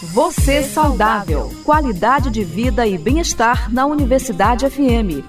Você saudável. Qualidade de vida e bem-estar na Universidade FM.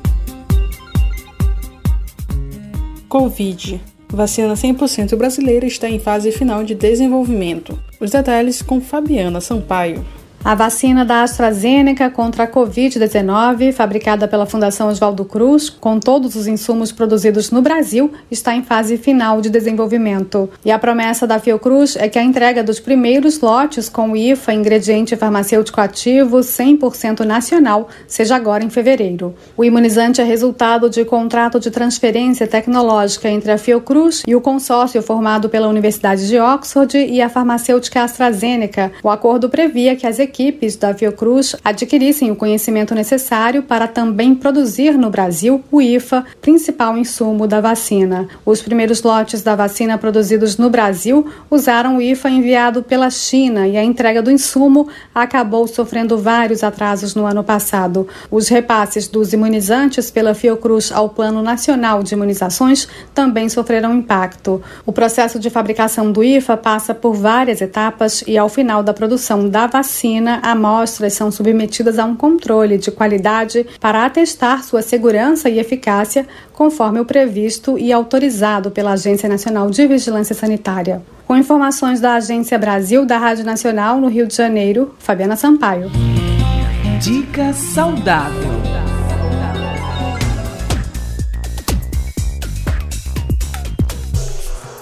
Covid. Vacina 100% brasileira está em fase final de desenvolvimento. Os detalhes com Fabiana Sampaio. A vacina da AstraZeneca contra a Covid-19, fabricada pela Fundação Oswaldo Cruz, com todos os insumos produzidos no Brasil, está em fase final de desenvolvimento. E a promessa da Fiocruz é que a entrega dos primeiros lotes com o IFA, ingrediente farmacêutico ativo 100% nacional, seja agora em fevereiro. O imunizante é resultado de contrato de transferência tecnológica entre a Fiocruz e o consórcio formado pela Universidade de Oxford e a farmacêutica AstraZeneca. O acordo previa que as equipes da Fiocruz adquirissem o conhecimento necessário para também produzir no Brasil o IFA, principal insumo da vacina. Os primeiros lotes da vacina produzidos no Brasil usaram o IFA enviado pela China e a entrega do insumo acabou sofrendo vários atrasos no ano passado. Os repasses dos imunizantes pela Fiocruz ao Plano Nacional de Imunizações também sofreram impacto. O processo de fabricação do IFA passa por várias etapas e, ao final da produção da vacina, vacina, amostras são submetidas a um controle de qualidade para atestar sua segurança e eficácia, conforme o previsto e autorizado pela Agência Nacional de Vigilância Sanitária. Com informações da Agência Brasil da Rádio Nacional no Rio de Janeiro, Fabiana Sampaio. Dica saudável.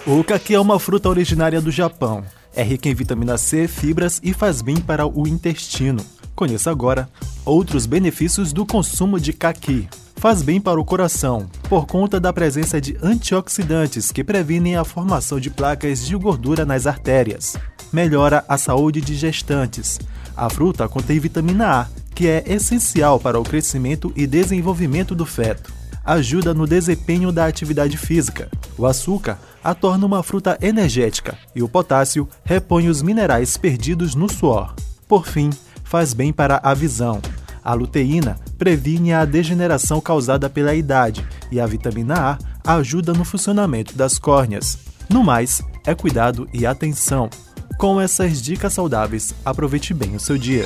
O caqui é uma fruta originária do Japão. É rica em vitamina C, fibras e faz bem para o intestino. Conheça agora outros benefícios do consumo de caqui. Faz bem para o coração, por conta da presença de antioxidantes que previnem a formação de placas de gordura nas artérias. Melhora a saúde de gestantes. A fruta contém vitamina A, que é essencial para o crescimento e desenvolvimento do feto. Ajuda no desempenho da atividade física. O açúcar a torna uma fruta energética e o potássio repõe os minerais perdidos no suor. Por fim, faz bem para a visão. A luteína previne a degeneração causada pela idade e a vitamina A ajuda no funcionamento das córneas. No mais, é cuidado e atenção. Com essas dicas saudáveis, aproveite bem o seu dia.